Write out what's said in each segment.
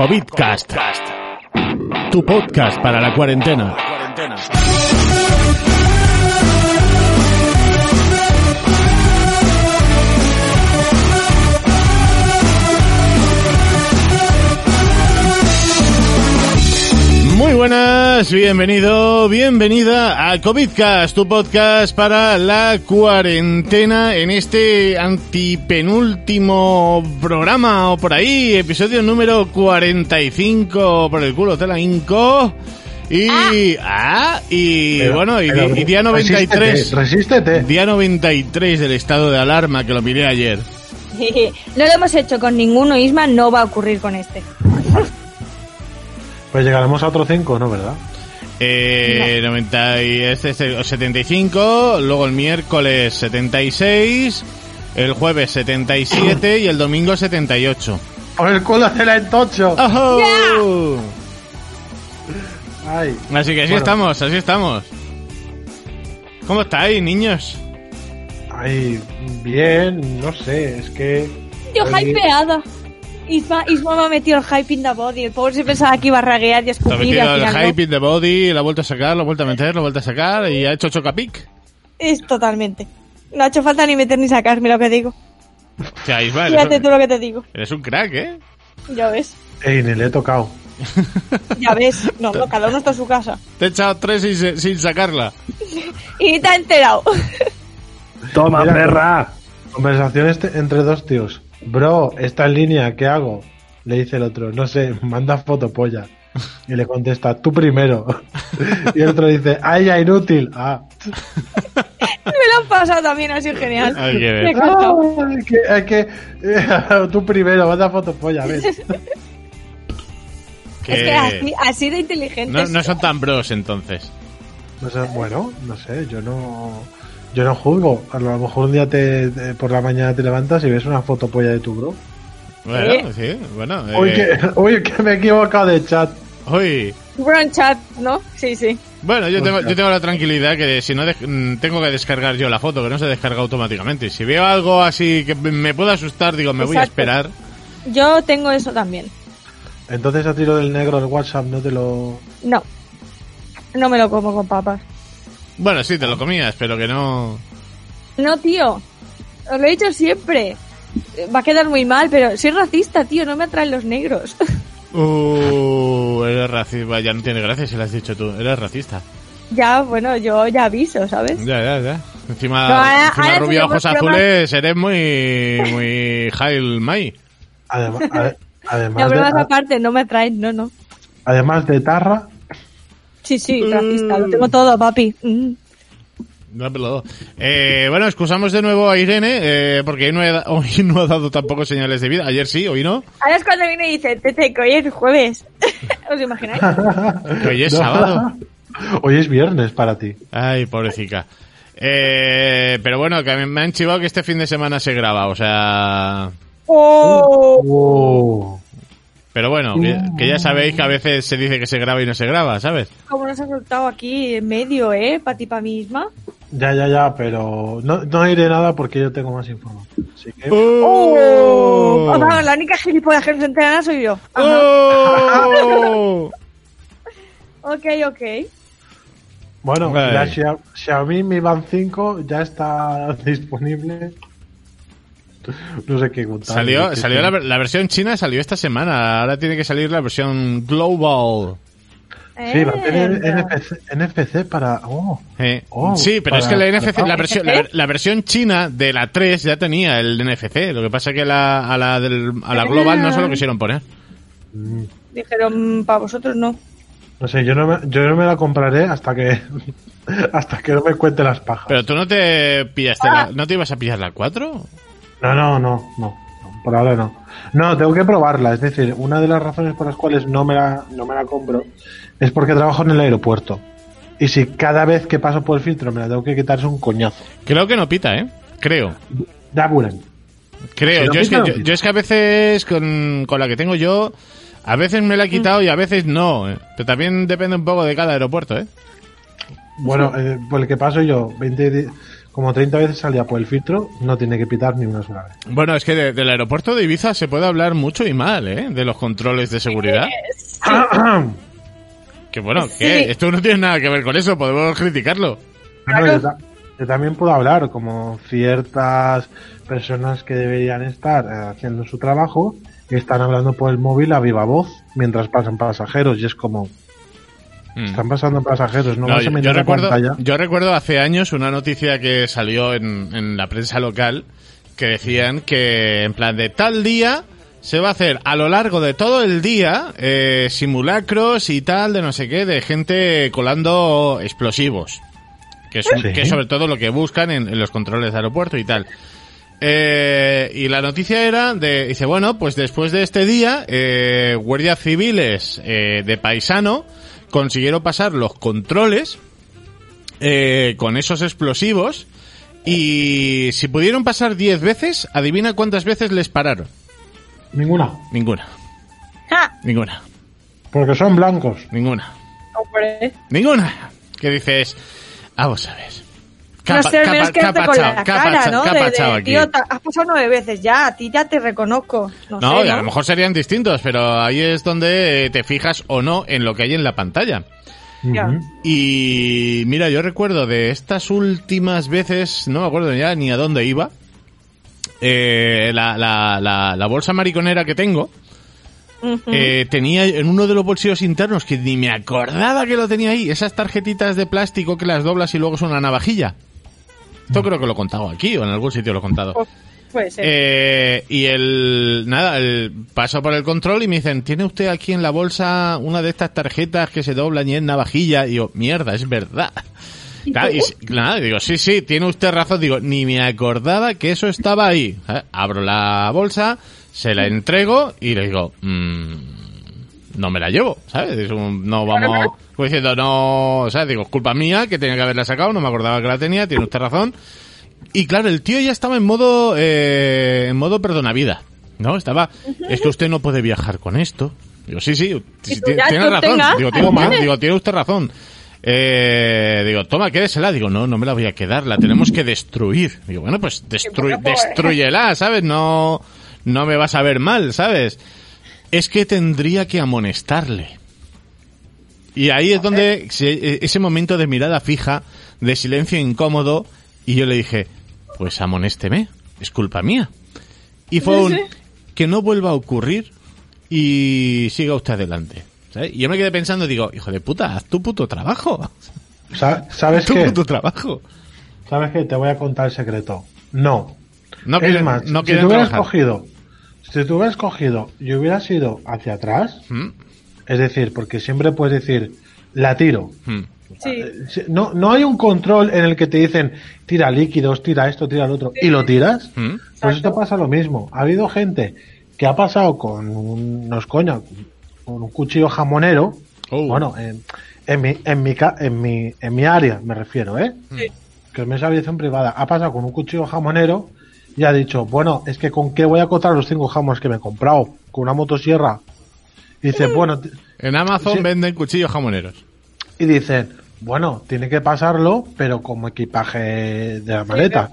COVIDcast. Tu podcast para la cuarentena. Muy buenas, bienvenido, bienvenida a COVIDcast, tu podcast para la cuarentena en este antipenúltimo programa o por ahí, episodio número 45 por el culo te la inco. Y, ah, y Pero- bueno, y, pero y día 93, Resístete, resístete. día 93 del estado de alarma que lo miré ayer. No lo hemos hecho con ninguno, Isma, no va a ocurrir con este. Pues llegaremos a otro 5, ¿no? ¿Verdad? Eh, 90 y este es el 75, luego el miércoles 76, el jueves 77 y el domingo 78. Por el culo de la entocho. ¡Ojo! Ay. Así que así Bueno. estamos, así estamos. ¿Cómo estáis, niños? Ay, bien, no sé, es que... Yo hypeada. Isma, Isma me ha metido el hype in the body. El pobre se pensaba que iba a raguear y a ha escupir. y metido el hype in the body, lo ha vuelto a sacar, lo ha vuelto a meter, lo ha vuelto a sacar y ha hecho chocapic. Es totalmente. No ha hecho falta ni meter ni sacarme lo que digo. O sea, Ismael, Fíjate eres tú un, lo que te digo. eres un crack, ¿eh? Ya ves. Ey, ni le he tocado. Ya ves. No, no, cada uno está en su casa. Te he echado tres sin, sin sacarla. Y te ha enterado. Toma, perra. Conversación este- entre dos tíos. Bro, está en línea, ¿qué hago? Le dice el otro, no sé, manda foto polla. Y le contesta, tú primero. Y el otro dice, ay, ya inútil. Ah. Me lo han pasado también, ha sido genial. Hay que ver. Ah, es que, es que tú primero, manda foto polla, ves. Que Es que así, así de inteligente. no, no son tan bros entonces. No sé, bueno, no sé, yo no yo no juzgo. A lo mejor un día te, te- por la mañana te levantas y ves una foto polla de tu bro. Bueno, sí, bueno. Uy, eh, que, uy, que me he equivocado de chat. uy. Bron chat, ¿no? Sí, sí. Bueno, yo tengo, yo tengo la tranquilidad que si no de- mm, tengo que descargar yo la foto, que no se descarga automáticamente. Si veo algo así que me pueda asustar, digo, me voy a esperar. Yo tengo eso también. Entonces a tiro del negro el WhatsApp no te lo... No. No me lo como con papas. Bueno, sí, te lo comías, pero que no... No, tío. Os lo he dicho siempre. Va a quedar muy mal, pero soy racista, tío. No me atraen los negros. Uh, eres racista. Ya no tiene gracia si lo has dicho tú. Eres racista. ya, bueno, yo ya aviso, ¿sabes? Ya, ya, ya. Encima, No, ahora- encima ahora rubio tenemos ojos bromas. azules, eres muy... Muy... Jail Mai. Además, ade- No, además, bromas de, aparte, no me atraen, no, no. además de tarra, Sí, sí, Mm. racista. Lo tengo todo, papi. Mm. Eh, bueno, excusamos de nuevo a Irene, eh, porque hoy no, he da- hoy no ha dado tampoco señales de vida. Ayer sí, hoy no. Ahora es cuando viene y dice, Tete, que hoy es jueves. ¿Os imagináis? Que hoy es No. sábado. Hoy es viernes para ti. Ay, pobrecita. Eh, pero bueno, que me han chivado que este fin de semana se graba, o sea... ¡Oh! Oh. Pero bueno, que, que ya sabéis que a veces se dice que se graba y no se graba, ¿sabes? Como nos ha soltado aquí en medio, ¿eh? Para ti, para mí misma. Ya, ya, ya, pero no, no diré nada porque yo tengo más información. Así que... ¡Oh! Vamos, la única gilipollas que no se enterará soy yo. ¡Oh! Ok, ok. Bueno, Ay. la Xia- Xiaomi Mi Band 5 ya está disponible. No sé qué contar. Salió, salió la, ver- la versión china salió esta semana. Ahora tiene que salir la versión global. Sí, va a tener Eh, NFC, NFC para... Oh, Eh, Oh, sí, pero es que la NFC, la ah. versión, la, la versión china de la 3 ya tenía el NFC. Lo que pasa es que la, a la del, a la global no se lo quisieron poner. mm, Dijeron, para vosotros no. no sé, yo no, me, yo no me la compraré hasta que hasta que no me cuente las pajas. Pero tú no te pillaste, la- ¿no te ibas a pillar la 4? No, no, no, no, no, por ahora no. No, tengo que probarla. Es decir, una de las razones por las cuales no me la, no me la compro es porque trabajo en el aeropuerto. Y si cada vez que paso por el filtro me la tengo que quitar es un coñazo. Creo que no pita, ¿eh? Creo. Ya verán. Creo. Si no yo, es que, no yo, pita. yo es que a veces con, con la que tengo yo, a veces me la he quitado y a veces no. ¿eh? Pero también depende un poco de cada aeropuerto, ¿eh? Bueno, eh, por el que paso yo, 20 di- como 30 veces al día por el filtro, no tiene que pitar ni una sola vez. Bueno, es que de- del aeropuerto de Ibiza se puede hablar mucho y mal, ¿eh? De los controles de seguridad. Que bueno, Sí. que esto no tiene nada que ver con eso, podemos criticarlo. Bueno, yo, ta- yo también puedo hablar como ciertas personas que deberían estar eh, haciendo su trabajo y están hablando por el móvil a viva voz mientras pasan pasajeros y es como Mm. están pasando pasajeros, no, No, vas a yo, yo recuerdo, pantalla. yo recuerdo hace años una noticia que salió en, en la prensa local que decían que en plan de tal día se va a hacer a lo largo de todo el día eh, simulacros y tal de no sé qué de gente colando explosivos que es, un- Sí. que es sobre todo lo que buscan en, en los controles de aeropuerto y tal Eh, y la noticia era de, dice, bueno, pues después de este día, eh, guardias civiles eh, de paisano consiguieron pasar los controles eh, con esos explosivos y si pudieron pasar 10 veces, adivina cuántas veces les pararon. Ninguna, Ninguna, ¡Ja! ninguna, porque son blancos. ninguna, Hombre. ninguna. ¿Qué dices? Vamos a ver. Has pasado nueve veces ya, a ti ya te reconozco. No, No, sé, a lo mejor serían distintos, pero ahí es donde eh, te fijas o no en lo que hay en la pantalla. Y mira, yo recuerdo de estas últimas veces, no me acuerdo ya ni a dónde iba, eh, la, la, la, la bolsa mariconera que tengo, eh, tenía en uno de los bolsillos internos, que ni me acordaba que lo tenía ahí, esas tarjetitas de plástico que las doblas y luego son una navajilla. Esto creo que lo he contado aquí o en algún sitio lo he contado. Pues, puede ser. Eh, y el nada, el paso por el control y me dicen, ¿tiene usted aquí en la bolsa una de estas tarjetas que se doblan y es navajilla? Y yo, mierda, es verdad. Claro, y, nada, digo, sí, sí, tiene usted razón. Digo, ni me acordaba que eso estaba ahí. ¿sabes? Abro la bolsa, se la entrego y le digo, "Mm, no me la llevo, ¿sabes? Es un- no vamos, diciendo, no, ¿sabes? Digo, es culpa mía que tenía que haberla sacado, no me acordaba que la tenía, tiene usted razón. Y claro, el tío ya estaba en modo, eh, en modo perdonavida, ¿no? Estaba, es que usted no puede viajar con esto. Digo, sí, sí, tiene razón. tengas, Digo, tiene, digo, tiene usted razón. Eh, digo, toma, quédesela. Digo, no, no me la voy a quedar, la tenemos que destruir. Digo, pues bueno, pues. destruyela, ¿sabes? No, no me vas a ver mal, ¿sabes? Es que tendría que amonestarle. Y ahí es donde se- ese momento de mirada fija, de silencio incómodo, y yo le dije, pues amonésteme, es culpa mía. Y fue un, que no vuelva a ocurrir y siga usted adelante. ¿sabes? Y yo me quedé pensando, digo, hijo de puta, haz tu puto trabajo. Sa- ¿Sabes Tu qué? puto trabajo. ¿Sabes qué? Te voy a contar el secreto. No. No es más, no si tú hubieras cogido, si tú hubieras cogido y hubieras ido hacia atrás, ¿Mm? es decir, porque siempre puedes decir, la tiro. ¿Mm? Sí. Si- No, no hay un control en el que te dicen, tira líquidos, tira esto, tira lo otro, y lo tiras. ¿Mm? Pues esto pasa lo mismo. Ha habido gente que ha pasado con un, no es coña, con un cuchillo jamonero. Oh. Bueno, en, en mi, en mi, ca- en mi, en mi área me refiero, ¿eh? Sí. Que es mi aviación privada. Ha pasado con un cuchillo jamonero y ha dicho, bueno, es que con qué voy a cortar los cinco jamones que me he comprado, con una motosierra. Y dice, bueno, t- En Amazon Sí. venden cuchillos jamoneros. y dicen, bueno, tiene que pasarlo, pero como equipaje de la maleta.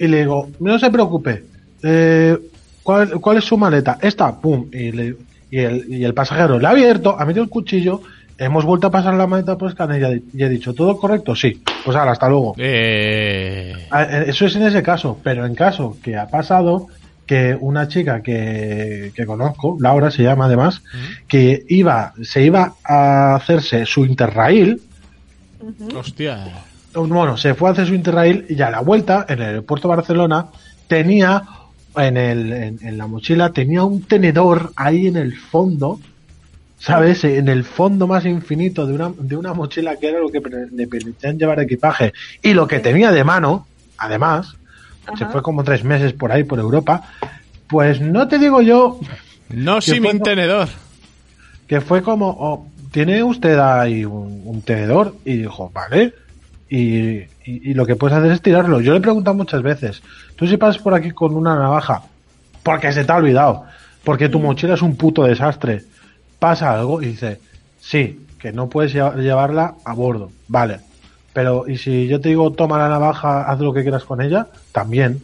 Y le digo, no se preocupe, eh, ¿cuál, cuál es su maleta? Esta, pum, y, le- y, el, y el pasajero le ha abierto, ha metido el cuchillo, hemos vuelto a pasar la maleta por escáner y he dicho, ¿todo correcto? Sí, pues ahora, hasta luego. Eh, Ah, eh, Eso es en ese caso, pero en caso que ha pasado que una chica que, que conozco, Laura se llama además, que iba, se iba a hacerse su interrail, hostia. bueno, se fue a hacer su interrail y a la vuelta, en el aeropuerto de Barcelona, tenía en, el, en, en la mochila, tenía un tenedor ahí en el fondo, ¿sabes? En el fondo más infinito de una, de una mochila que era lo que le permitían llevar equipaje y lo que tenía de mano, además, se fue como tres meses por ahí por Europa, pues no te digo yo No ¿Qué sin fue, mi no? tenedor. que fue como, oh, ¿tiene usted ahí un, un tenedor? Y dijo, vale. Y, y- y lo que puedes hacer es tirarlo. Yo le he preguntado muchas veces, tú si pasas por aquí con una navaja, porque se te ha olvidado, porque tu mochila es un puto desastre, pasa algo y dice, sí, que no puedes lle- llevarla a bordo, vale. Pero, y si yo te digo, toma la navaja, haz lo que quieras con ella, también.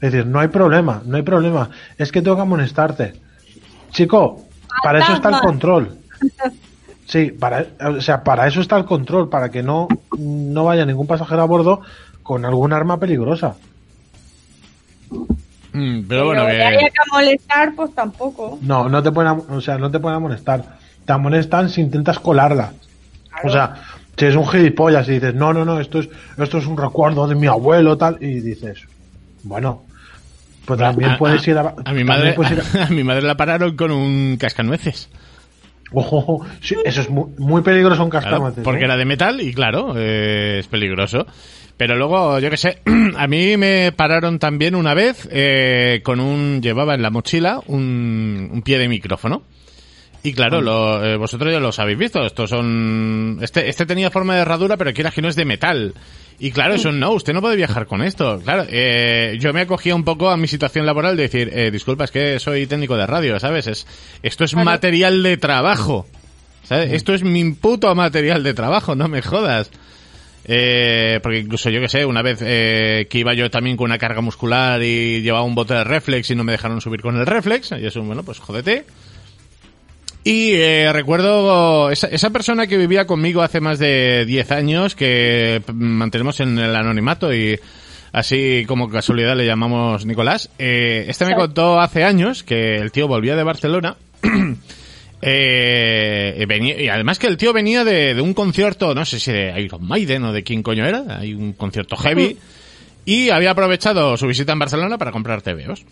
Es decir, no hay problema, no hay problema. Es que tengo que amonestarte. Chico, para eso está el control. Sí, para, o sea, para eso está el control, para que no, no vaya ningún pasajero a bordo con algún arma peligrosa. Mm, pero bueno, que que... haya que molestar, pues tampoco. No, no te pueden, o sea, no te pueden amonestar. Te amonestan si intentas colarla. O sea, si es un gilipollas y dices, no, no, no, esto es, esto es un recuerdo de mi abuelo, tal, y dices, bueno, pues también a, puedes ir a, a mi madre a- a mi madre la pararon con un cascanueces ojo, ojo, sí, eso es muy, muy peligroso un claro, cascanueces. porque ¿eh? era de metal y claro eh, es peligroso pero luego yo qué sé a mí me pararon también una vez eh, con un llevaba en la mochila un, un pie de micrófono y claro, lo, eh, vosotros ya los habéis visto. Estos son. Este, este tenía forma de herradura, pero quieras que no es de metal. Y claro, eso no, usted no puede viajar con esto. Claro, eh, yo me acogía un poco a mi situación laboral de decir, eh, disculpa, es que soy técnico de radio, ¿sabes? Es, esto es Claro. material de trabajo. ¿Sabes? Esto es mi puto material de trabajo, no me jodas. Eh, porque incluso yo que sé, una vez eh, que iba yo también con una carga muscular y llevaba un bote de reflex y no me dejaron subir con el reflex, y eso, bueno, pues jódete. Y eh, recuerdo esa, esa persona que vivía conmigo hace más de 10 años, que mantenemos en el anonimato y así como casualidad le llamamos Nicolás. Eh, este me contó hace años que el tío volvía de Barcelona. eh, venía, y además que el tío venía de, de un concierto, no sé si de Iron Maiden o de quién coño era, hay un concierto heavy. Y había aprovechado su visita en Barcelona para comprar TVOs.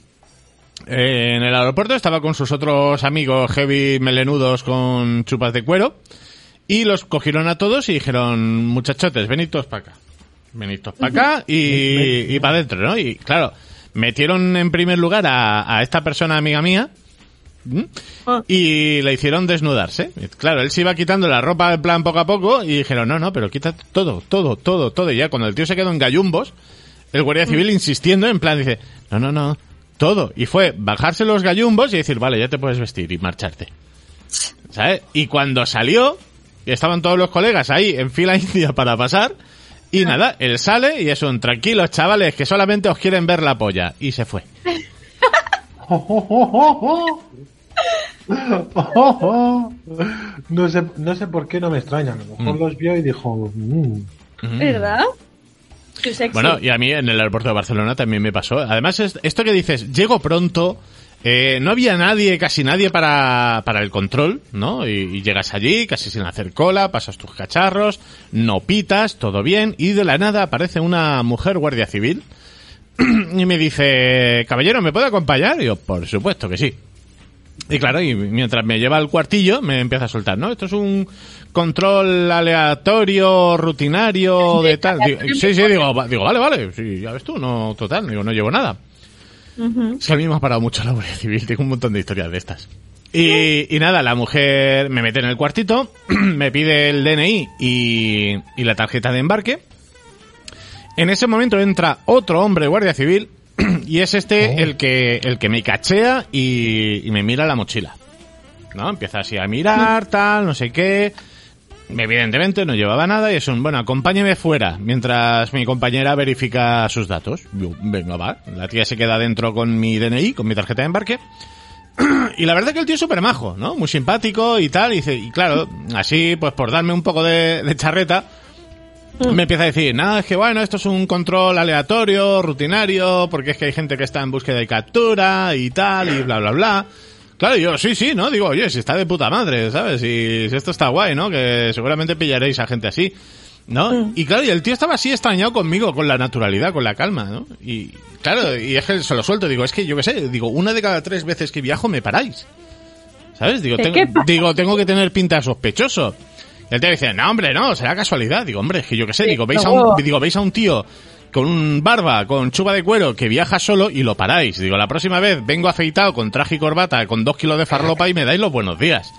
Eh, en el aeropuerto estaba con sus otros amigos heavy melenudos con chupas de cuero y los cogieron a todos y dijeron, muchachotes, venid todos para acá. Venid todos para acá y, y para adentro, ¿no? Y claro, metieron en primer lugar a, a esta persona amiga mía. Y le hicieron desnudarse. Claro, él se iba quitando la ropa en plan poco a poco y dijeron, no, no, pero quita todo, todo, todo, todo. Y ya cuando el tío se quedó en gallumbos, el guardia civil insistiendo en plan dice, no, no, no, todo. Y fue bajarse los gallumbos y decir, vale, ya te puedes vestir y marcharte. ¿Sabes? Y cuando salió, estaban todos los colegas ahí en fila india para pasar. Y nada, él sale y es un tranquilos chavales que solamente os quieren ver la polla. Y se fue. no sé, no sé por qué no me extraña. A lo mejor Mm. los vio y dijo, "Mm". ¿Verdad? Qué sexy. Bueno, y a mí en el aeropuerto de Barcelona también me pasó. Además, es- esto que dices, llego pronto, eh, no había nadie, casi nadie para, para el control, ¿no? Y, y llegas allí, casi sin hacer cola, pasas tus cacharros, no pitas, todo bien, y de la nada aparece una mujer guardia civil y me dice, caballero, ¿me puede acompañar? Y yo, por supuesto que sí. Y claro, y mientras me lleva al cuartillo, me empieza a soltar, ¿no? Esto es un control aleatorio, rutinario, de tal. Digo, sí, sí, digo, va- digo, vale, vale, sí, ya ves tú, no, total, digo, no llevo nada. Es que a mí me ha parado mucho la Guardia Civil, tengo un montón de historias de estas. Y, y nada, la mujer me mete en el cuartito, me pide el DNI y, y la tarjeta de embarque. En ese momento entra otro hombre guardia civil y es este Oh. el que el que me cachea y, y me mira la mochila. ¿No? Empieza así a mirar, tal, no sé qué. Evidentemente no llevaba nada y es un, bueno, acompáñeme fuera mientras mi compañera verifica sus datos. Yo, venga, va. La tía se queda dentro con mi DNI, con mi tarjeta de embarque. Y la verdad que el tío es súper majo, ¿no? Muy simpático y tal. Y, dice, y claro, así, pues por darme un poco de, de charreta, me empieza a decir, nada, es que bueno, esto es un control aleatorio, rutinario, porque es que hay gente que está en búsqueda y captura y tal, y bla, bla, bla. Claro, yo, sí, sí, ¿no? Digo, oye, si está de puta madre, ¿sabes? Y si esto está guay, ¿no? Que seguramente pillaréis a gente así, ¿no? Y claro, y el tío estaba así extrañado conmigo, con la naturalidad, con la calma, ¿no? Y claro, y es que se lo suelto, digo, es que yo qué sé, digo, una de cada tres veces que viajo me paráis. ¿Sabes? Digo, ¿Qué- tengo, digo, tengo que tener pinta de sospechoso. Y el tío dice, no, hombre, no, será casualidad. Digo, hombre, es que yo qué sé, digo, veis a un, no. digo, veis a un tío con un barba, con chupa de cuero, que viaja solo y lo paráis. Digo, la próxima vez vengo afeitado con traje y corbata, con dos kilos de farlopa y me dais los buenos días.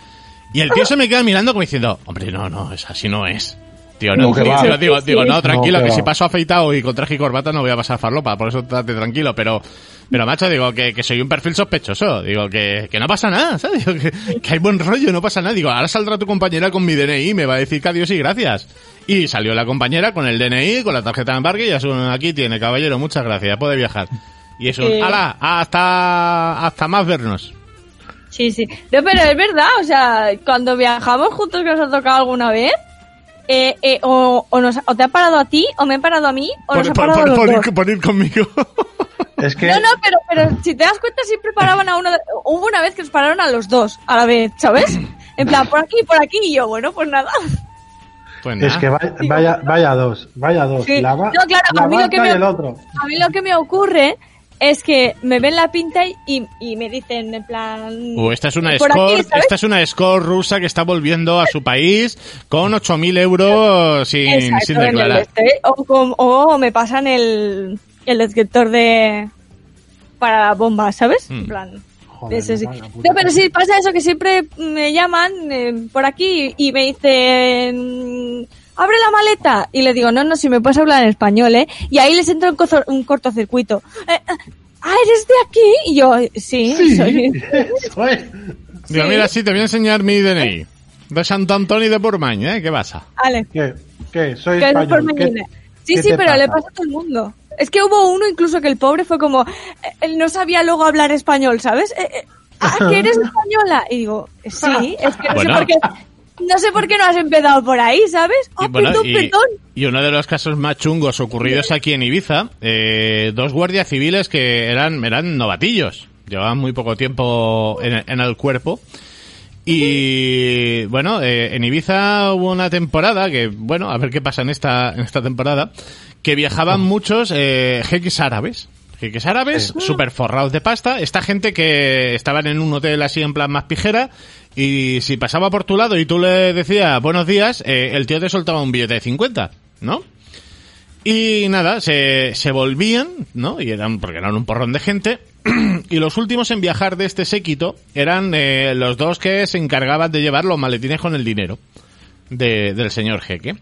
Y el tío se me queda mirando como diciendo, hombre, no, no, es así no es. Tío, no, No, que tío, va. tío, digo, digo, no, No, tranquilo, que si paso afeitado y con traje y corbata no voy a pasar farlopa, por eso estate tranquilo, pero Pero macho, digo que, que soy un perfil sospechoso. Digo que, que no pasa nada, ¿sabes? Digo que, que hay buen rollo, no pasa nada. Digo, ahora saldrá tu compañera con mi DNI y me va a decir que adiós y gracias. Y salió la compañera con el DNI, con la tarjeta de embarque y ya su- aquí tiene, caballero, muchas gracias, puede viajar. Y eso, Eh. ¡hala! Hasta, hasta más vernos. Sí, sí. No, pero es verdad, o sea, cuando viajamos juntos que nos ha tocado alguna vez, eh, eh, o, o, nos, o te ha parado a ti, o me han parado a mí, o nos ha Por, parado por- a los por dos. ir, por ir conmigo. Es que No, no, pero, pero si te das cuenta siempre paraban a uno. de- Hubo una vez que nos pararon a los dos a la vez, ¿sabes? En plan, por aquí, por aquí, y yo, bueno, pues nada. Pues es que vaya, vaya, vaya dos, vaya dos. Sí. La, va- No, claro, la a mí lo que me- y el otro. A mí lo que me ocurre es que me ven la pinta y, y me dicen, en plan. Uh, esta es una aquí, ¿sabes? esta es una escort rusa que está volviendo a su país con 8.000 euros sin, Exacto, sin declarar. este, o, com- o me pasan el, el detector de. para bombas, ¿sabes? Mm. En plan. Joder, Eso sí. No, pero sí pasa eso que siempre me llaman eh, por aquí y me dicen abre la maleta y le digo no no si me puedes hablar en español eh y ahí les entra un, cozo- un cortocircuito Eh, ah eres de aquí y yo sí, Sí, soy. Digo, Sí. mira, sí, te voy a enseñar mi DNI. De Santo Antonio de Pormañ, ¿eh? ¿Qué pasa? vale ¿Qué? ¿Qué? Soy español. ¿Qué- sí qué sí pero le pasa? pasa a todo el mundo es que hubo uno incluso que el pobre fue como eh, él no sabía luego hablar español sabes Eh, eh, ah que eres española y digo sí es que no Bueno. sé por qué no sé por qué no has empezado por ahí sabes ah Y, bueno, perdón y- perdón y uno de los casos más chungos ocurridos aquí en Ibiza, eh, dos guardias civiles que eran, eran novatillos, llevaban muy poco tiempo en, en el cuerpo. Y bueno, eh, en Ibiza hubo una temporada que, bueno, a ver qué pasa en esta, en esta temporada, que viajaban muchos eh, jeques árabes. Jeques árabes, súper forrados de pasta. Esta gente que estaban en un hotel así en plan más pijera. Y si pasaba por tu lado y tú le decías buenos días, eh, el tío te soltaba un billete de 50, ¿no? Y nada, se, se volvían, ¿no? Y eran, porque eran un porrón de gente. y los últimos en viajar de este séquito eran eh, los dos que se encargaban de llevar los maletines con el dinero de- del señor jeque.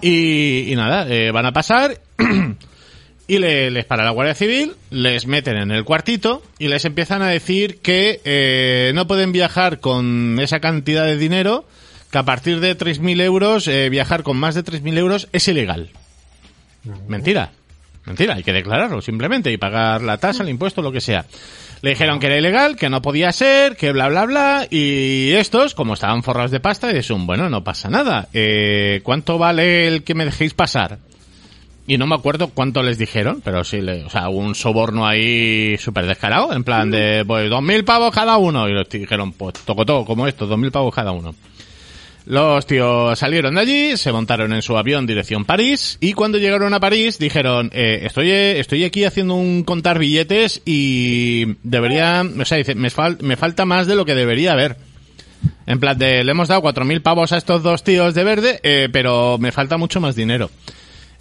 Y, y nada, eh, van a pasar y le- les para la Guardia Civil, les meten en el cuartito y les empiezan a decir que eh, no pueden viajar con esa cantidad de dinero, que a partir de 3.000 euros, eh, viajar con más de 3.000 euros es ilegal. Mentira. Mentira, hay que declararlo simplemente y pagar la tasa, el impuesto, lo que sea. Le dijeron que era ilegal, que no podía ser, que bla, bla, bla. Y estos, como estaban forrados de pasta, dijeron, bueno, no pasa nada. Eh, ¿Cuánto vale el que me dejéis pasar? Y no me acuerdo cuánto les dijeron, pero sí, le, o sea, un soborno ahí súper descarado, en plan de, pues, dos mil pavos cada uno. Y tíos dijeron, pues, toco todo, como esto, dos mil pavos cada uno. Los tíos salieron de allí, se montaron en su avión dirección París y cuando llegaron a París dijeron, eh, estoy, estoy aquí haciendo un contar billetes y debería, o sea, dice, me, me falta más de lo que debería haber. En plan de, le hemos dado cuatro mil pavos a estos dos tíos de verde, eh, pero me falta mucho más dinero.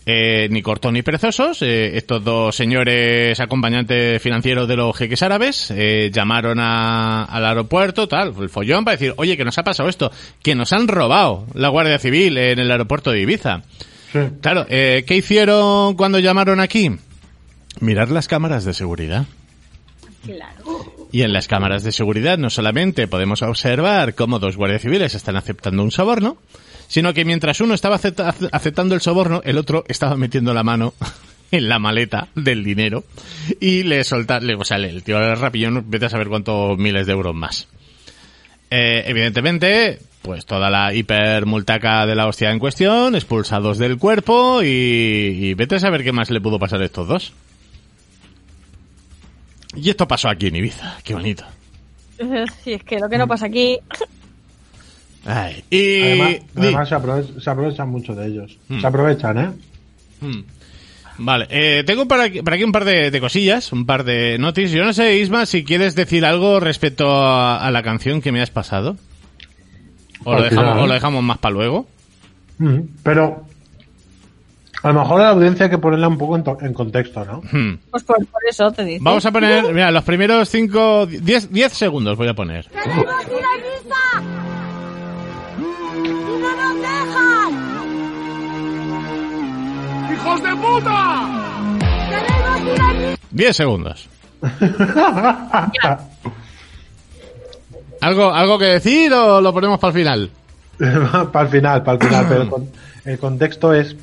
Eh, ni corto ni perezosos, eh, estos dos señores acompañantes financieros de los jeques árabes eh, llamaron a- al aeropuerto, tal, el follón para decir, oye, que nos ha pasado esto, que nos han robado la Guardia Civil en el aeropuerto de Ibiza. Sí. Claro, eh, ¿qué hicieron cuando llamaron aquí? Mirar las cámaras de seguridad. Claro. Y en las cámaras de seguridad no solamente podemos observar cómo dos guardias civiles están aceptando un soborno, sino que mientras uno estaba acepta- aceptando el soborno, el otro estaba metiendo la mano en la maleta del dinero y le solta, le, o sea, el tío del rapillón, vete a saber cuántos miles de euros más. Eh, evidentemente, pues toda la hipermultaca de la hostia en cuestión, expulsados del cuerpo y, y vete a saber qué más le pudo pasar a estos dos. Y esto pasó aquí en Ibiza, qué bonito. Sí, es que lo que no pasa aquí. Ay, y Además, se, aprove- se aprovechan mucho de ellos. Mm. Se aprovechan, ¿eh? Mm. Vale, eh, tengo para aquí, para aquí un par de, de cosillas, un par de noticias. Yo no sé, Isma, si quieres decir algo respecto a, a la canción que me has pasado. O lo Al dejamos, final. o lo dejamos más para luego. Mm. Pero a lo mejor a la audiencia hay que ponerla un poco en, to- en contexto, ¿no? Hmm. Pues por, por eso te digo. Vamos a poner, mira, los primeros 5, 10, 10 segundos voy a poner. ¡Hijos de puta! ¡Queremos ir a Ibiza! 10 segundos. ¿Algo, ¿Algo que decir o lo ponemos para el final? para el final, para el final, pero el, con- el contexto es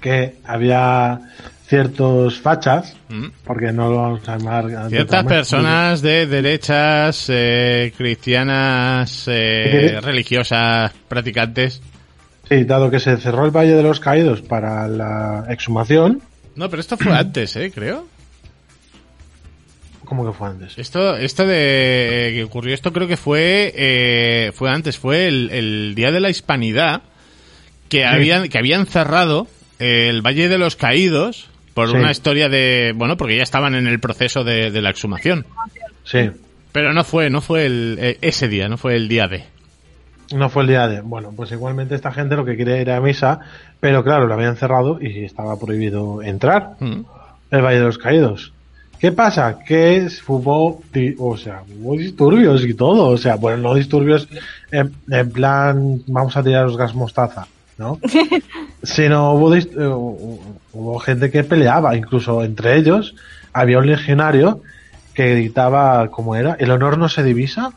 que había ciertos fachas, Mm. porque no lo vamos a llamar... Ciertas personas de derechas, eh, cristianas, eh, religiosas, practicantes. Sí, dado que se cerró el Valle de los Caídos para la exhumación, No, pero esto fue antes, ¿eh? Creo. ¿cómo que fue antes? Esto, esto de que ocurrió esto creo que fue, eh, fue antes, fue el, el día de la Hispanidad que habían, que habían cerrado eh, el Valle de los Caídos por Sí. una historia de, bueno, porque ya estaban en el proceso de, de la exhumación. Sí, Pero no fue, no fue el, eh, ese día, no fue el día de. No fue el día de... Bueno, pues igualmente esta gente lo que quería era a misa, pero claro, lo habían cerrado y estaba prohibido entrar. Mm. el Valle de los Caídos. ¿Qué pasa? Que hubo, o sea, hubo disturbios y todo. O sea, bueno, no disturbios en, en plan, vamos a tirar los gas mostaza, ¿no? Sino hubo, eh, hubo gente que peleaba, incluso entre ellos había un legionario que gritaba, ¿cómo era? ¿El honor no se divisa?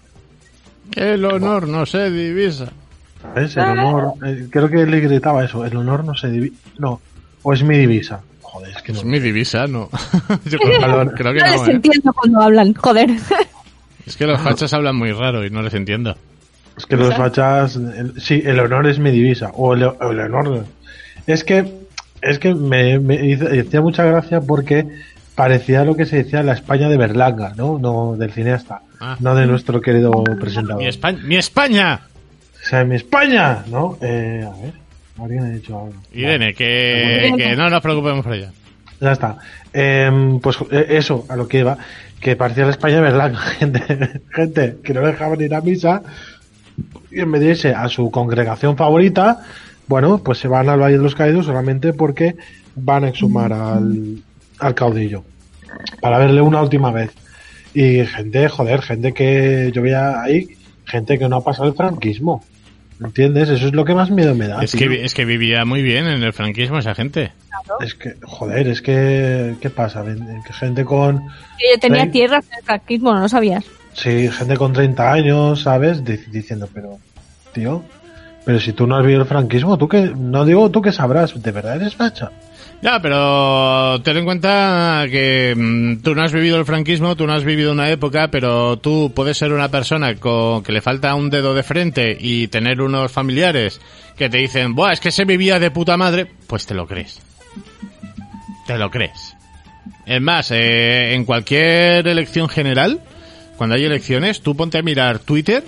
El honor no se divisa. ¿Sabes? El honor, eh, creo que le gritaba eso, el honor no se divisa. No, o es mi divisa. Joder, es que no. Es mi divisa, no. Yo creo, creo que no les no, ¿eh? entiendo cuando hablan, joder. Es que los fachas hablan muy raro y no les entiendo. Es que los fachas, el- sí, el honor es mi divisa, o el, o el honor. Es que, es que me, me hizo- hacía mucha gracia porque parecía lo que se decía la España de Berlanga, ¿no? No del cineasta, Ah. no de nuestro querido presentador. ¡Mi España! ¡Mi España! O sea, mi España, ¿no? Eh, a ver, alguien ha dicho algo. Irene, que, que no nos preocupemos por ella. Ya está. Em, pues eh, eso, a lo que iba, que parecía la España de Berlanga, gente, gente que no dejaban ir a misa y en vez de irse a su congregación favorita, bueno, pues se van al Valle de los Caídos solamente porque van a exhumar al, al caudillo para verle una última vez. Y gente, joder, gente que yo veía ahí, gente que no ha pasado el franquismo. ¿Entiendes? Eso es lo que más miedo me da. Es tío. que, es que vivía muy bien en el franquismo esa gente. Es que, joder, es que, ¿qué pasa? Gente con, Que yo tenía tierras en el franquismo, no lo sabías. sí, gente con 30 años, ¿sabes? Dic- diciendo, pero, tío, pero si tú no has vivido el franquismo, tú que, no digo tú que sabrás, ¿de verdad eres facha? Ya, pero ten en cuenta que mm, tú no has vivido el franquismo, tú no has vivido una época, pero tú puedes ser una persona con, que le falta un dedo de frente y tener unos familiares que te dicen, Buah, es que se vivía de puta madre, pues te lo crees. Te lo crees. Es más, eh, en cualquier elección general, cuando hay elecciones, tú ponte a mirar Twitter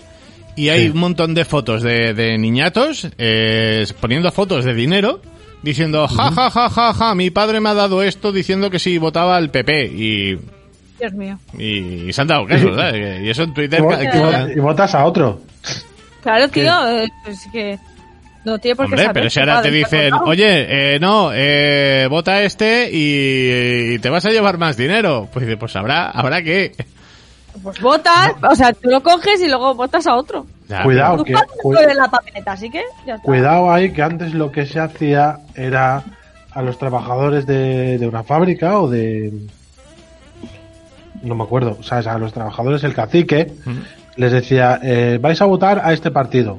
y hay Sí. un montón de fotos de, de niñatos eh, poniendo fotos de dinero diciendo ja ja ja ja ja mi padre me ha dado esto diciendo que sí votaba al PP y, Dios mío. y, se han dado caso ¿sabes? y eso en Twitter Y, votas a otro. Claro, tío, eh, pues que no tiene por qué Hombre, saber pero si ahora te dicen, oye, eh, no, eh, vota este y, y te vas a llevar más dinero. Pues pues habrá, habrá que. Pues votas, o sea, tú lo coges y luego votas a otro. Ya, Cuidado, que, cu- de la papeleta, así que ya está. cuidado ahí, que antes lo que se hacía era a los trabajadores de, de una fábrica o de, no me acuerdo, o sea, a los trabajadores, el cacique, les decía, eh, vais a votar a este partido.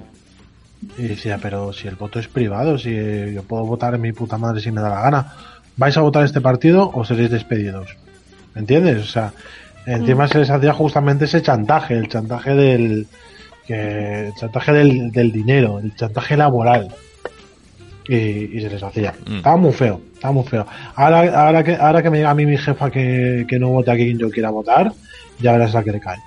Y decía, pero si el voto es privado, si eh, yo puedo votar en mi puta madre si me da la gana, ¿vais a votar a este partido o seréis despedidos? ¿Entiendes? O sea, encima se les hacía justamente ese chantaje, el chantaje del, que, el chantaje del, del dinero, el chantaje laboral. Y, y se les hacía. Mm. Estaba muy feo, estaba muy feo. Ahora, ahora que, ahora que me diga a mí mi jefa que, que no vote a quien yo quiera votar, ya verás la que le cae.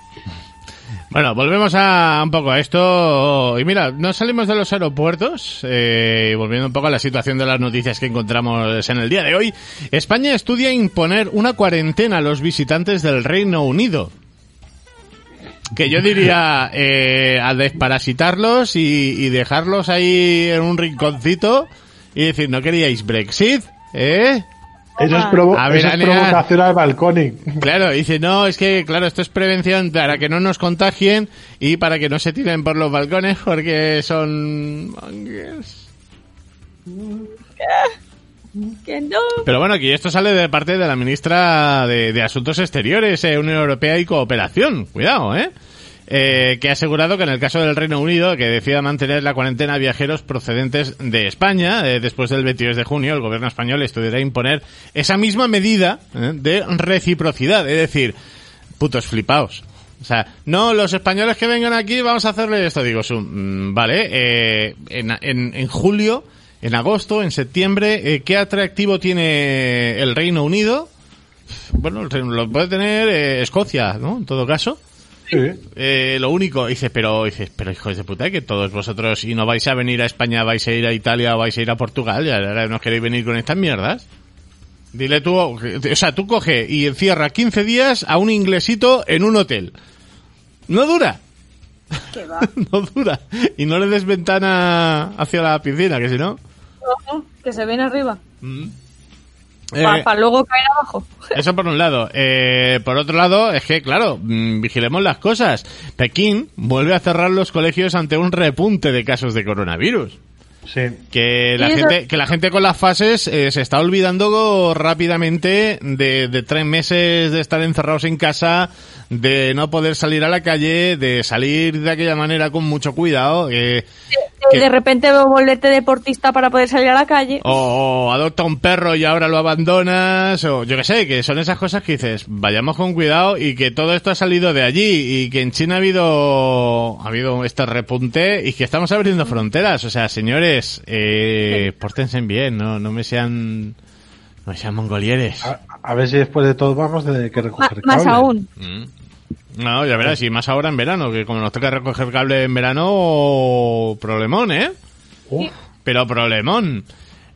Bueno, volvemos a un poco a esto. Y mira, nos salimos de los aeropuertos, eh, volviendo un poco a la situación de las noticias que encontramos en el día de hoy. España estudia imponer una cuarentena a los visitantes del Reino Unido. Que yo diría eh, a desparasitarlos y dejarlos ahí en un rinconcito y decir, ¿no queríais Brexit? ¿Eh? Eso es, provo- A ver, eso es Anea. provocación al balcón. Claro, dice, no, es que, claro, esto es prevención para que no nos contagien y para que no se tiren por los balcones porque son... mongers. Que no. Pero bueno, aquí esto sale de parte de la ministra de, de Asuntos Exteriores, eh, Unión Europea y Cooperación. Cuidado, ¿eh? Eh, que ha asegurado que en el caso del Reino Unido, que decida mantener la cuarentena a viajeros procedentes de España, eh, después del 22 de junio, el gobierno español estudiará imponer esa misma medida eh, de reciprocidad. Es decir, putos flipaos. O sea, no, los españoles que vengan aquí vamos a hacerle esto. Digo, su- mm, vale, eh, en, en, en julio, en agosto, en septiembre, ¿qué atractivo tiene el Reino Unido? Bueno, lo puede tener Escocia, ¿no? En todo caso. Sí. Eh, lo único, dices, pero, dices, pero hijos de puta, que todos vosotros, y no vais a venir a España, vais a ir a Italia, vais a ir a Portugal, y ahora no queréis venir con estas mierdas. Dile tú, o sea, tú coge y encierra 15 días a un inglesito en un hotel. No dura. Va. no dura. Y no le des ventana hacia la piscina, que si no... Ojo, que se ven arriba. Eh, Para luego caer abajo. Eso por un lado. Eh, por otro lado, es que, claro, mm, vigilemos las cosas. Pekín vuelve a cerrar los colegios ante un repunte de casos de coronavirus. Sí. Que la gente, que la gente con las fases eh, se está olvidando rápidamente de, de tres meses de estar encerrados en casa, de no poder salir a la calle, de salir de aquella manera con mucho cuidado. eh, De, de repente volverte deportista para poder salir a la calle. o, o adopta un perro y ahora lo abandonas, o yo qué sé, que son esas cosas que dices, vayamos con cuidado y que todo esto ha salido de allí y que en China ha habido, ha habido este repunte y que estamos abriendo fronteras. O sea, señores, eh, pórtense bien, no, no me sean, no me sean mongolieres. A, a ver si después de todo vamos a tener que recoger más cable. aún. Mm. No, ya verás, y más ahora en verano, que como nos toca recoger cable en verano, problemón, ¿eh? Uf, Pero problemón.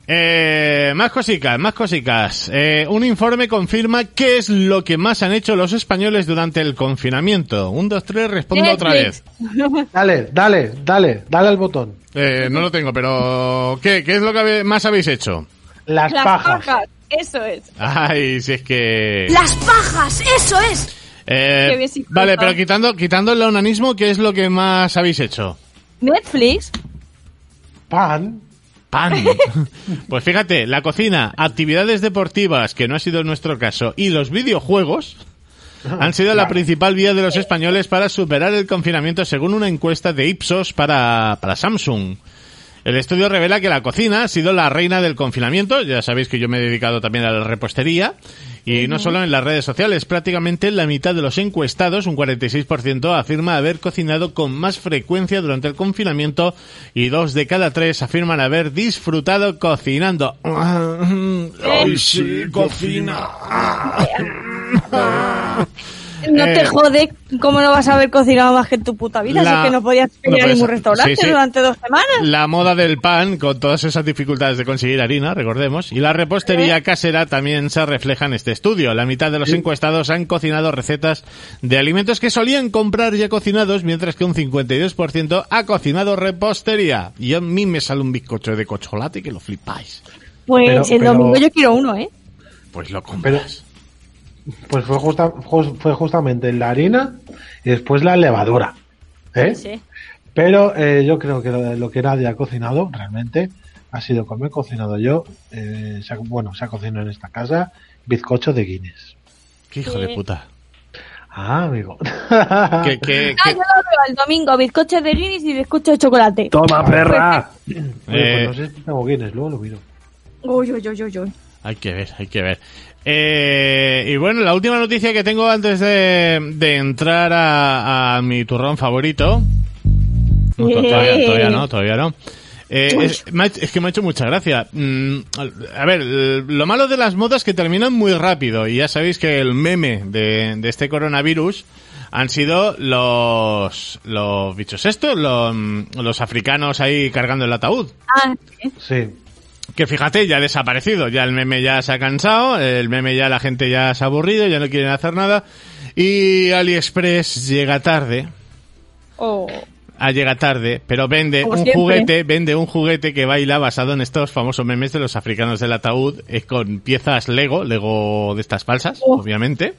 Eh, más cositas, más cositas. Eh, un informe confirma qué es lo que más han hecho los españoles durante el confinamiento. Un, dos, tres, respondo otra vez. Dale, dale, dale, dale al botón. Eh, no lo tengo, pero ¿qué, qué es lo que más habéis hecho? Las, Las pajas. pajas. Eso es. Ay, si es que... Las pajas, eso es. Eh, vale, pero quitando, quitando el onanismo, ¿qué es lo que más habéis hecho? Netflix. Pan. Pan. Pues fíjate, la cocina, actividades deportivas, que no ha sido nuestro caso, y los videojuegos han sido la principal vía de los españoles para superar el confinamiento según una encuesta de Ipsos para, para Samsung. El estudio revela que la cocina ha sido la reina del confinamiento. Ya sabéis que yo me he dedicado también a la repostería. Y no solo en las redes sociales, prácticamente la mitad de los encuestados, un 46%, afirma haber cocinado con más frecuencia durante el confinamiento y dos de cada tres afirman haber disfrutado cocinando. ¡Ay, sí, cocina! No Eh, te jode, ¿cómo no vas a haber cocinado más que en tu puta vida? La- Si es que no podías No, ir a pero ningún restaurante sí, sí. durante dos semanas. La moda del pan, con todas esas dificultades de conseguir harina, recordemos, y la repostería casera también se refleja en este estudio. La mitad de los encuestados han cocinado recetas de alimentos que solían comprar ya cocinados, mientras que un 52% ha cocinado repostería. Y a mí me sale un bizcocho de chocolate que lo flipáis. Pues Pero- el pero- domingo yo quiero uno, ¿eh? Pues lo compras. Pues fue, justa- ju- fue justamente la harina y después la levadura. ¿eh? Sí. Pero eh, yo creo que lo, lo que nadie ha cocinado realmente ha sido como he cocinado yo. eh, se ha- bueno, se ha cocinado en esta casa bizcocho de Guinness. Qué hijo de puta. Ah, amigo. Que- Ah, que- yo lo veo el domingo, bizcochos de Guinness y bizcocho de chocolate. Toma, perra. Oye, eh, pues no sé si tengo Guinness, luego lo miro. Uy, uy, uy, uy, uy. Hay que ver, hay que ver. Eh, y bueno, la última noticia que tengo antes de, de entrar a, a mi turrón favorito. No, todavía, todavía no, todavía no. Eh, es, que me ha hecho mucha gracia. Mm, a ver, lo malo de las modas es que terminan muy rápido. Y ya sabéis que el meme de, de este coronavirus han sido los, los bichos estos, los, los africanos ahí cargando el ataúd. Ah, sí. Sí. Que fíjate, ya ha desaparecido, ya el meme ya se ha cansado, el meme ya la gente ya se ha aburrido, ya no quieren hacer nada. Y AliExpress llega tarde, Oh. ah, llega tarde, pero vende Como un siempre. juguete, vende un juguete que baila basado en estos famosos memes de los africanos del ataúd, eh, con piezas Lego, Lego de estas falsas, Oh. obviamente.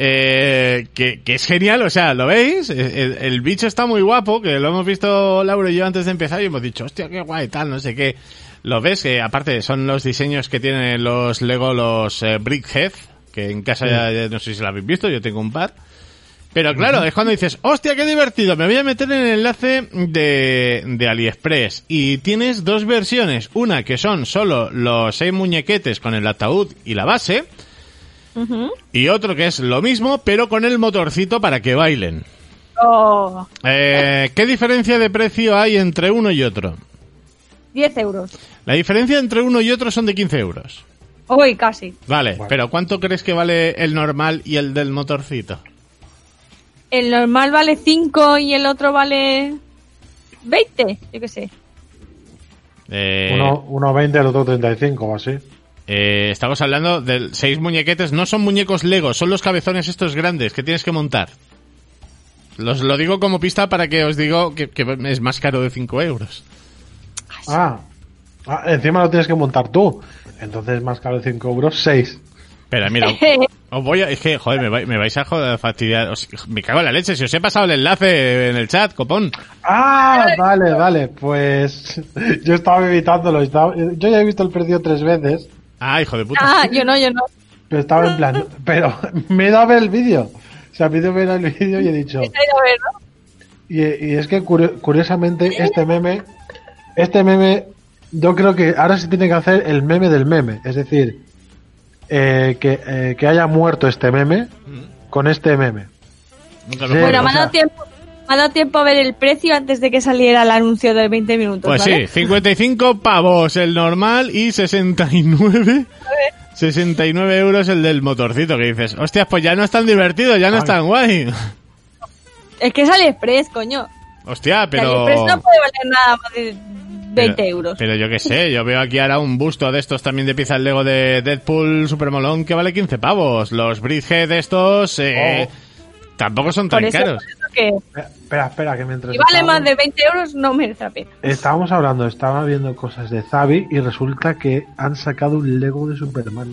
Eh, que, que es genial, o sea, ¿lo veis? El, el- el bicho está muy guapo, que lo hemos visto Laura y yo antes de empezar y hemos dicho, hostia, qué guay, tal, no sé qué. Lo ves que aparte son los diseños que tienen los Lego, los eh, Brickhead, que en casa ya, ya no sé si lo habéis visto, yo tengo un par. Pero claro, es cuando dices, hostia, qué divertido, me voy a meter en el enlace de, de AliExpress. Y tienes dos versiones, una que son solo los seis muñequetes con el ataúd y la base, y otro que es lo mismo, pero con el motorcito para que bailen. Oh, Eh, ¿Qué diferencia de precio hay entre uno y otro? 10 euros. La diferencia entre uno y otro son de 15 euros. Uy, casi. Vale, Bueno. pero ¿cuánto crees que vale el normal y el del motorcito? El normal vale 5 y el otro vale 20, yo qué sé. Eh, Uno, uno 20, el otro 35 o así. eh, estamos hablando de seis muñequetes, no son muñecos Lego, son los cabezones estos grandes que tienes que montar. Los, lo digo como pista para que os digo que, que es más caro de 5 euros. Ah. Ah, encima lo tienes que montar tú. Entonces más caro de 5 euros, 6. Espera, mira, os voy a... Es que, joder, me, vai- me vais a joder, fastidiar. Os- me cago en la leche, si os he pasado el enlace en el chat, copón. Ah, vale, vale. Pues yo estaba evitándolo. Estaba, yo ya he visto el precio tres veces. Ah, hijo de puta. Ah, yo no, yo no. Pero estaba en plan. Pero me he dado a ver el vídeo. O sea, me he ido a ver el vídeo y he dicho. He ido a ver, ¿no? Y, y es que curio- curiosamente este meme, este meme, yo creo que ahora se tiene que hacer el meme del meme, es decir, eh, que, eh, que haya muerto este meme con este meme. Nunca Sí, lo Bueno, me ha dado tiempo. Me ha dado tiempo a ver el precio antes de que saliera el anuncio de 20 minutos. Pues ¿vale? sí, 55 pavos el normal y 69 69 euros el del motorcito que dices, hostias, pues ya no es tan divertido, ya no es tan guay. Es que es AliExpress, coño. Hostia, pero... AliExpress no puede valer nada más de 20 pero- euros. Pero yo qué sé, yo veo aquí ahora un busto de estos también de piezas Lego de Deadpool super molón que vale 15 pavos. Los Bridgehead estos eh, tampoco son tan eso, caros. que Espera, espera, que mientras... si vale estábamos- más de 20 euros no merece la pena. Estábamos hablando, estaba viendo cosas de Zabi y resulta que han sacado un Lego de Superman.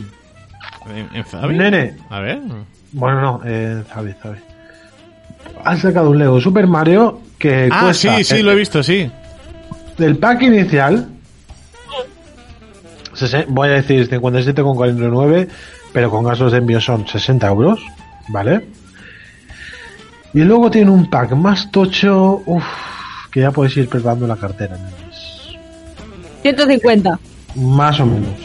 ¿En, en? Nene. A ver. Bueno, no, eh, Zabi, Zabi. Han sacado un Lego Super Mario que Ah, cuesta... sí, sí, lo he visto, sí. Del pack inicial, voy a decir 57,49, pero con gastos de envío son 60 euros, ¿vale? Y luego tiene un pack más tocho, uff, que ya podéis ir preparando la cartera, nenes. 150. Más o menos.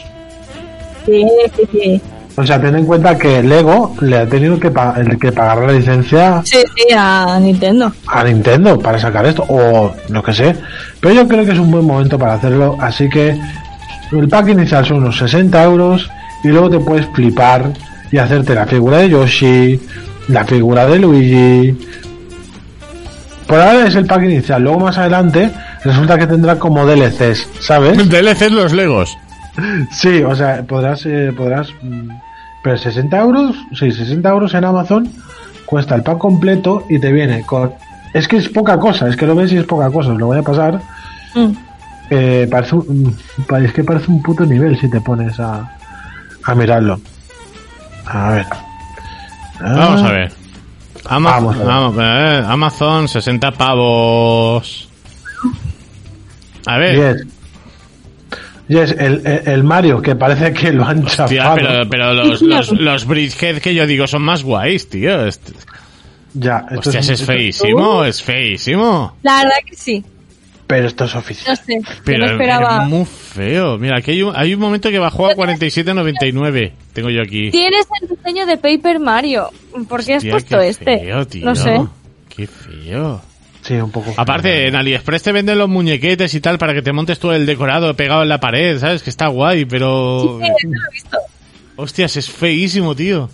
Sí, sí, sí. O sea, ten en cuenta que Lego le ha tenido que, pa- el que pagar la licencia Sí, sí, a Nintendo. a Nintendo para sacar esto, o lo que sé. Pero yo creo que es un buen momento para hacerlo, así que el pack inicial son unos 60 euros y luego te puedes flipar y hacerte la figura de Yoshi, la figura de Luigi. Por ahora es el pack inicial, luego más adelante resulta que tendrá como DLCs, ¿sabes? DLC los Legos. Sí, o sea, podrás, eh, podrás, mm, pero 60 euros, sí, 60 euros en Amazon cuesta el pack completo y te viene con, es que es poca cosa, es que lo ves y es poca cosa, os lo voy a pasar, Mm. eh, parece un, es que parece un puto nivel si te pones a, a mirarlo. A ver. Vamos Ah, a ver. Ama- Vamos a ver. vamos ver. Amazon, 60 pavos. A ver. Yes. Yes, el, el, el Mario, que parece que lo han Hostia, chafado. pero, pero los, los, los Bridgehead que yo digo son más guays, tío. Ya, esto Hostias, es esto- feísimo, es feísimo. La verdad que sí. Pero esto es No oficial. sé. yo Pero no esperaba. es muy feo. Mira, aquí hay un, hay un momento que bajó a 47.99. Tengo yo aquí. Tienes el diseño de Paper Mario. ¿Por qué has Hostia, puesto qué este? feo, tío. No sé. Qué feo. Sí, un poco. Aparte, en AliExpress te venden los muñequetes y tal para que te montes tú el decorado pegado en la pared, ¿sabes? Que está guay, pero... Sí, eso lo he visto. Hostias, es feísimo, tío.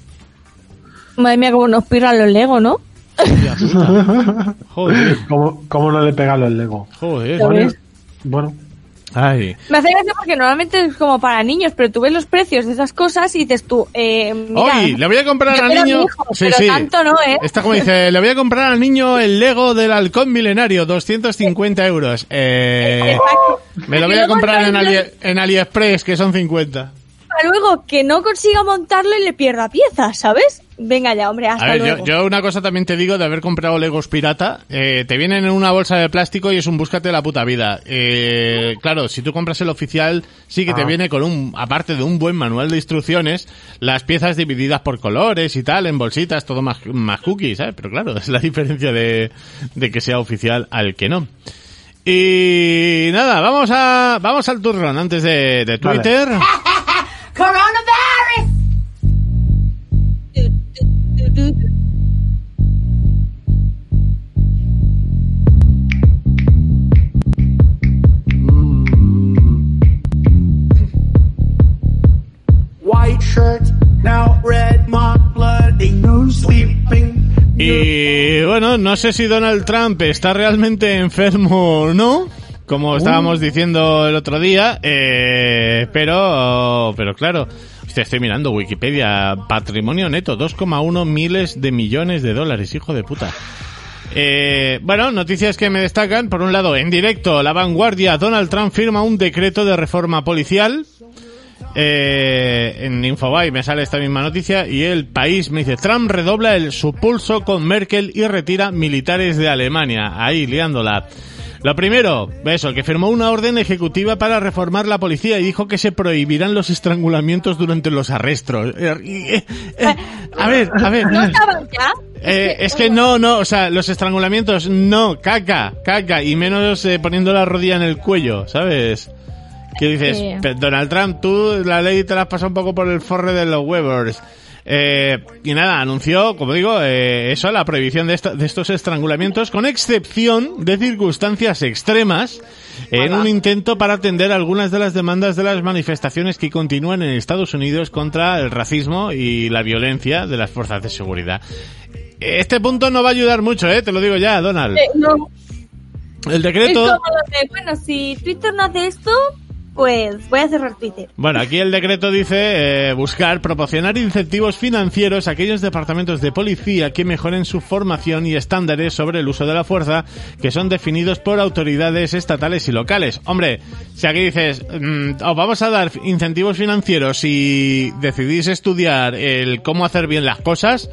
Madre mía, cómo nos pirran los Lego, ¿no? Hostia puta. Joder, ¿Cómo, ¿Cómo no le pegan los Lego? joder. Lo ves. Bueno, Ay. Me hace gracia porque normalmente es como para niños, pero tú ves los precios de esas cosas y dices tú, eh, mira, Hoy le voy a comprar al niño. hijo, pero tanto no, ¿eh? Está como dice, le voy a comprar al niño el Lego del halcón milenario, 250 euros. Eh, me lo voy a comprar en, Ali- en AliExpress, que son 50. para luego que no consiga montarlo y le pierda piezas, ¿sabes? Venga ya, hombre, hasta A ver, yo, luego. yo una cosa también te digo de haber comprado Legos pirata. eh, te vienen en una bolsa de plástico y es un búscate la puta vida. Eh, claro, si tú compras el oficial, sí que te Ah. viene con un, aparte de un buen manual de instrucciones, las piezas divididas por colores y tal, en bolsitas, todo más, más cookie, ¿sabes? Pero claro, es la diferencia de, de que sea oficial al que no. Y nada, vamos a, vamos al turrón antes de, de Vale. Twitter. Coronavirus! Y bueno, no sé si Donald Trump está realmente enfermo o no, como estábamos diciendo el otro día, eh, pero, pero claro, estoy mirando Wikipedia, patrimonio neto, 2,1 miles de millones de dólares, hijo de puta. Eh, bueno, noticias que me destacan. Por un lado, en directo, La Vanguardia, Donald Trump firma un decreto de reforma policial. Eh, en Infobae me sale esta misma noticia y el país me dice Trump redobla el su pulso con Merkel y retira militares de Alemania. Ahí liándola. Lo primero, eso, que firmó una orden ejecutiva para reformar la policía y dijo que se prohibirán los estrangulamientos durante los arrestos. Eh, eh, eh, a ver, a ver. ¿No estaban ya? Eh, es que no, no, o sea, los estrangulamientos, no, caca, caca, y menos eh, poniendo la rodilla en el cuello, ¿sabes? Que dices, Sí. "Pero, Donald Trump, tú la ley te la has pasado un poco por el forre de los huevos. Eh, y nada, anunció, como digo, eh, eso, la prohibición de, esta- de estos estrangulamientos, con excepción de circunstancias extremas, en un intento para atender algunas de las demandas de las manifestaciones que continúan en Estados Unidos contra el racismo y la violencia de las fuerzas de seguridad. Este punto no va a ayudar mucho, ¿eh? Te lo digo ya, Donald. Eh, no, El es decreto... como lo de, bueno, si Twitter no hace esto, pues voy a cerrar Twitter. Bueno, aquí el decreto dice eh, buscar proporcionar incentivos financieros a aquellos departamentos de policía que mejoren su formación y estándares sobre el uso de la fuerza que son definidos por autoridades estatales y locales. Hombre, si aquí dices, mm, os vamos a dar incentivos financieros si decidís estudiar el cómo hacer bien las cosas,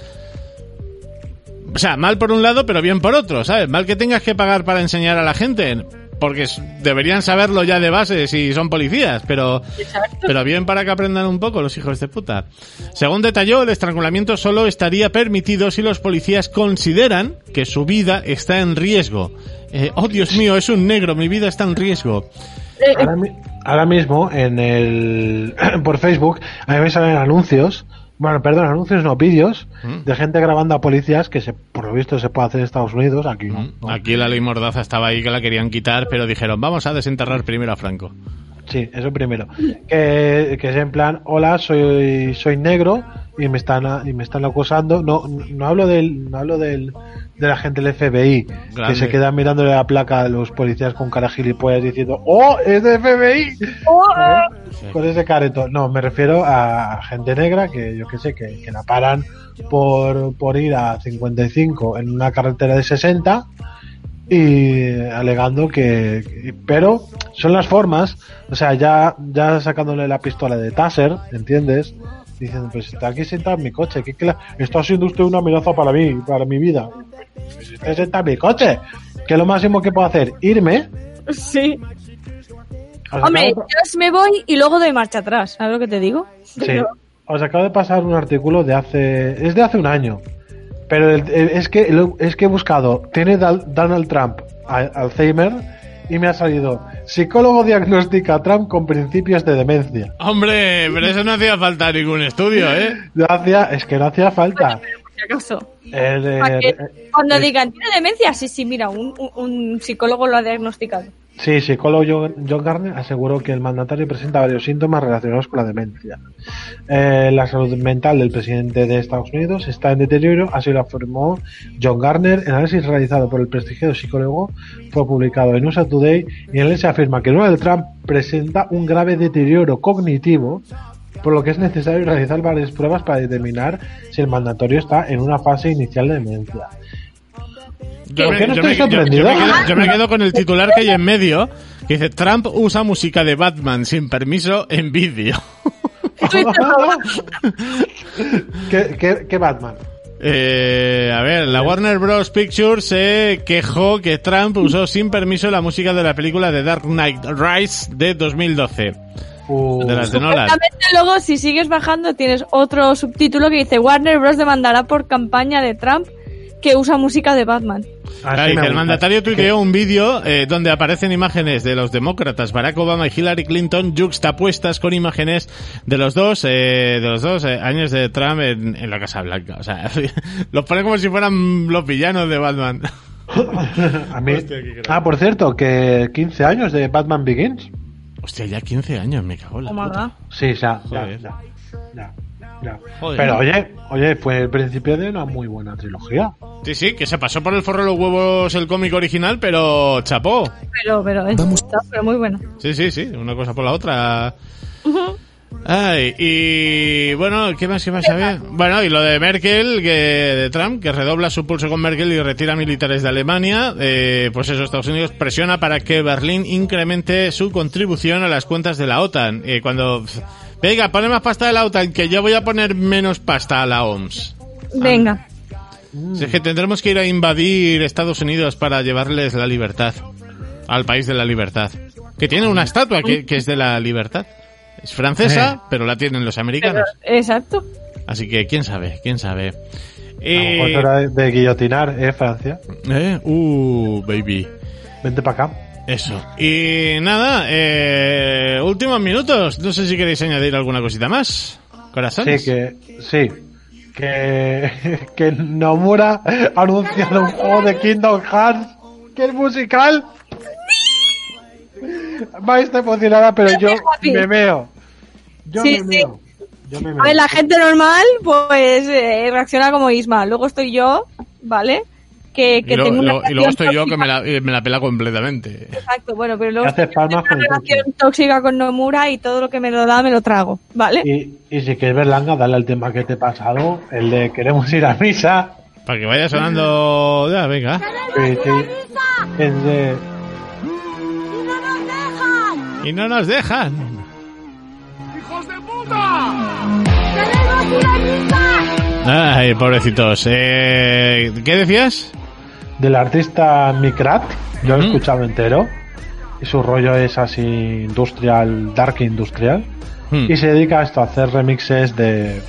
o sea, mal por un lado, pero bien por otro, ¿sabes? Mal que tengas que pagar para enseñar a la gente, porque deberían saberlo ya de base si son policías, pero, pero bien para que aprendan un poco los hijos de puta. Según detalló, el estrangulamiento solo estaría permitido si los policías consideran que su vida está en riesgo. Eh, oh, Dios mío, es un negro, mi vida está en riesgo. Ahora, mi- ahora mismo en el por Facebook a mí me salen anuncios, bueno, perdón, anuncios no, vídeos Mm. de gente grabando a policías que se, por lo visto se puede hacer en Estados Unidos, aquí no. no. Aquí la ley Mordaza estaba ahí que la querían quitar, pero dijeron, vamos a desenterrar primero a Franco. Sí, eso primero. Que, que es en plan, hola, soy soy negro y me están a- y me están acosando. No no hablo del no hablo del de la gente del FBI que se quedan mirándole la placa a los policías con cara gilipollas diciendo, "Oh, es de FBI." ¿Eh? Con ese careto. No, me refiero a gente negra que yo que sé que, que la paran por por ir a 55 en una carretera de 60 y alegando que, que- pero son las formas o sea ya ya sacándole la pistola de Taser ¿entiendes? Diciendo pues está aquí sentado en mi coche que, que la- está siendo usted una amenaza para mí para mi vida pues está sentado en mi coche que lo máximo que puedo hacer irme Sí. Hombre, yo me voy y luego doy marcha atrás, ¿sabes lo que te digo? sí, os acabo de pasar un artículo de hace es de hace un año pero el- el- es que lo- es que he buscado tiene Donald Trump Alzheimer y me ha salido psicólogo diagnostica a Trump con principios de demencia Hombre, pero eso no hacía falta ningún estudio, ¿eh? No hacía- es que no hacía falta. Por si acaso. El, eh, cuando digan, ¿tiene demencia? Sí, sí, mira, un- un psicólogo lo ha diagnosticado. Sí, psicólogo John, Garner aseguró que el mandatario presenta varios síntomas relacionados con la demencia. Eh, la salud mental del presidente de Estados Unidos está en deterioro, así lo afirmó John Garner. El análisis realizado por el prestigioso psicólogo fue publicado en USA Today y en él se afirma que Donald Trump presenta un grave deterioro cognitivo por lo que es necesario realizar varias pruebas para determinar si el mandatorio está en una fase inicial de demencia. Yo ¿Por me, qué no yo me- estoy yo- yo me sorprendido? quedo, yo me quedo con el titular que hay en medio, que dice Trump usa música de Batman sin permiso en vídeo. ¿Qué, qué, qué Batman? Eh, a ver, la Warner Bros. Pictures se quejó que Trump usó sin permiso la música de la película de Dark Knight Rise de 2012. Uh, De las de Nolan. Luego, si sigues bajando, tienes otro subtítulo que dice Warner Bros. demandará por campaña de Trump que usa música de Batman. Dice, el mandatario tuiteó un vídeo eh, donde aparecen imágenes de los demócratas Barack Obama y Hillary Clinton juxtapuestas con imágenes de los dos eh, de los dos eh, años de Trump en, en la Casa Blanca. O sea, los pone como si fueran los villanos de Batman. A mí- Hostia. Ah, por cierto, que 15 años de Batman Begins. Hostia, ya 15 años, me cago en la puta. Sí, ya, ya, ya, ya, ya. Pero oye, oye, fue el principio de una muy buena trilogía. Sí, sí, que se pasó por el forro de los huevos el cómic original, pero chapó. Pero, pero, es, está, pero muy buena. Sí, sí, sí, una cosa por la otra. Ay, y bueno, ¿qué más, qué más había? Bueno, y lo de Merkel, que, de Trump, que redobla su pulso con Merkel y retira militares de Alemania, eh, pues eso, Estados Unidos presiona para que Berlín incremente su contribución a las cuentas de la OTAN. Eh, cuando, venga, pone más pasta de la OTAN, que yo voy a poner menos pasta a la OMS. Venga. Si es que tendremos que ir a invadir Estados Unidos para llevarles la libertad. Al país de la libertad. Que tiene una estatua que, que es de la libertad. Es francesa, pero la tienen los americanos. Exacto. Así que quién sabe, quién sabe. A lo Eh, mejor de guillotinar, ¿eh, Francia? eh, uh, baby. Vente para acá. Eso. Y nada, eh, últimos minutos. No sé si queréis añadir alguna cosita más. Corazones. Sí, que, sí. Que, que Nomura ha anunciado un juego de Kingdom Hearts que es musical. Va a estar emocionada, pero yo me meo. Yo Sí, me sí. Yo me A ver, la gente normal, pues, eh, reacciona como Isma. Luego estoy yo, ¿vale? Que, que Y, lo- tengo una lo- y luego relación estoy yo que me tóxica. la, eh, me la pela completamente. Exacto, bueno, pero luego haces palmas una con el relación tóxica con Nomura y todo lo que me lo da me lo trago, ¿vale? Y, y si quieres ver Langa, dale al tema que te he pasado, el de queremos ir a misa. Para que vaya sonando... Ya, venga. Sí, sí. Es de... Y no nos dejan. Ay, pobrecitos. Eh, ¿Qué decías? Del artista Mikrat, yo lo he Ujú. escuchado entero, y su rollo es así industrial, dark industrial, Hmm. y se dedica a esto, a hacer remixes de...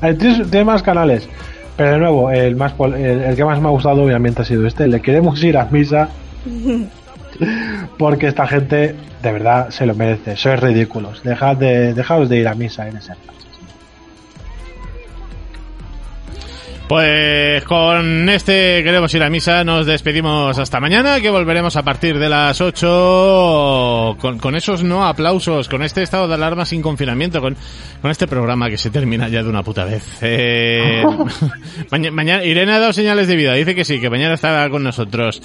Tres- Tiene más canales, pero de nuevo, el, más pol- el, el que más me ha gustado obviamente ha sido este, le queremos ir a misa, porque esta gente de verdad se lo merece, sois ridículos, dejad de, dejaos de ir a misa en ese caso. Pues con este queremos ir a misa, nos despedimos hasta mañana, que volveremos a partir de las 8 con, con esos no aplausos, con este estado de alarma sin confinamiento, con, con este programa que se termina ya de una puta vez. Eh, maña- mañana, Irene ha dado señales de vida, dice que sí, que mañana estará con nosotros.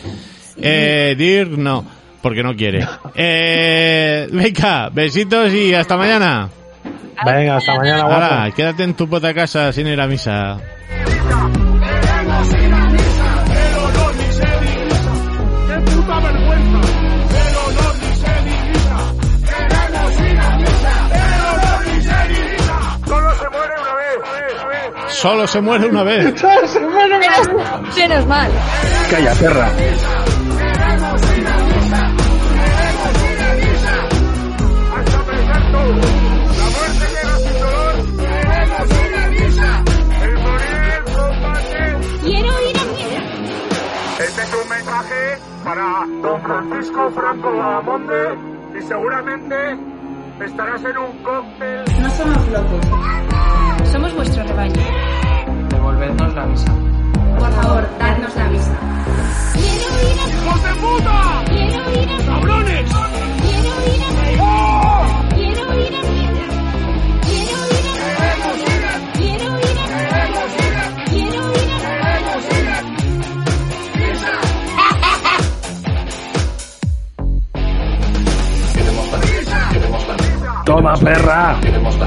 Eh, Dirk no, porque no quiere. Eh, venga, besitos y hasta mañana. Venga, hasta mañana. Ahora, quédate en tu puta casa sin ir a misa. ¡Qué puta vergüenza! Pero no ni se ni misa. Queremos ir a misa. Pero no ni se ni misa. Solo se muere una vez. Solo se muere una vez. Menos mal. Calla, perra. Francisco Franco Amonde y seguramente estarás en un cóctel. No somos locos. Somos vuestro rebaño. Devolvernos la misa. Por favor, dadnos la misa. Quiero ir a ¡Hijos de puta! Quiero ir a ¡Cabrones! Quiero ir a ¡Oh! Quiero ir a Toma, perra. ¡Queremos!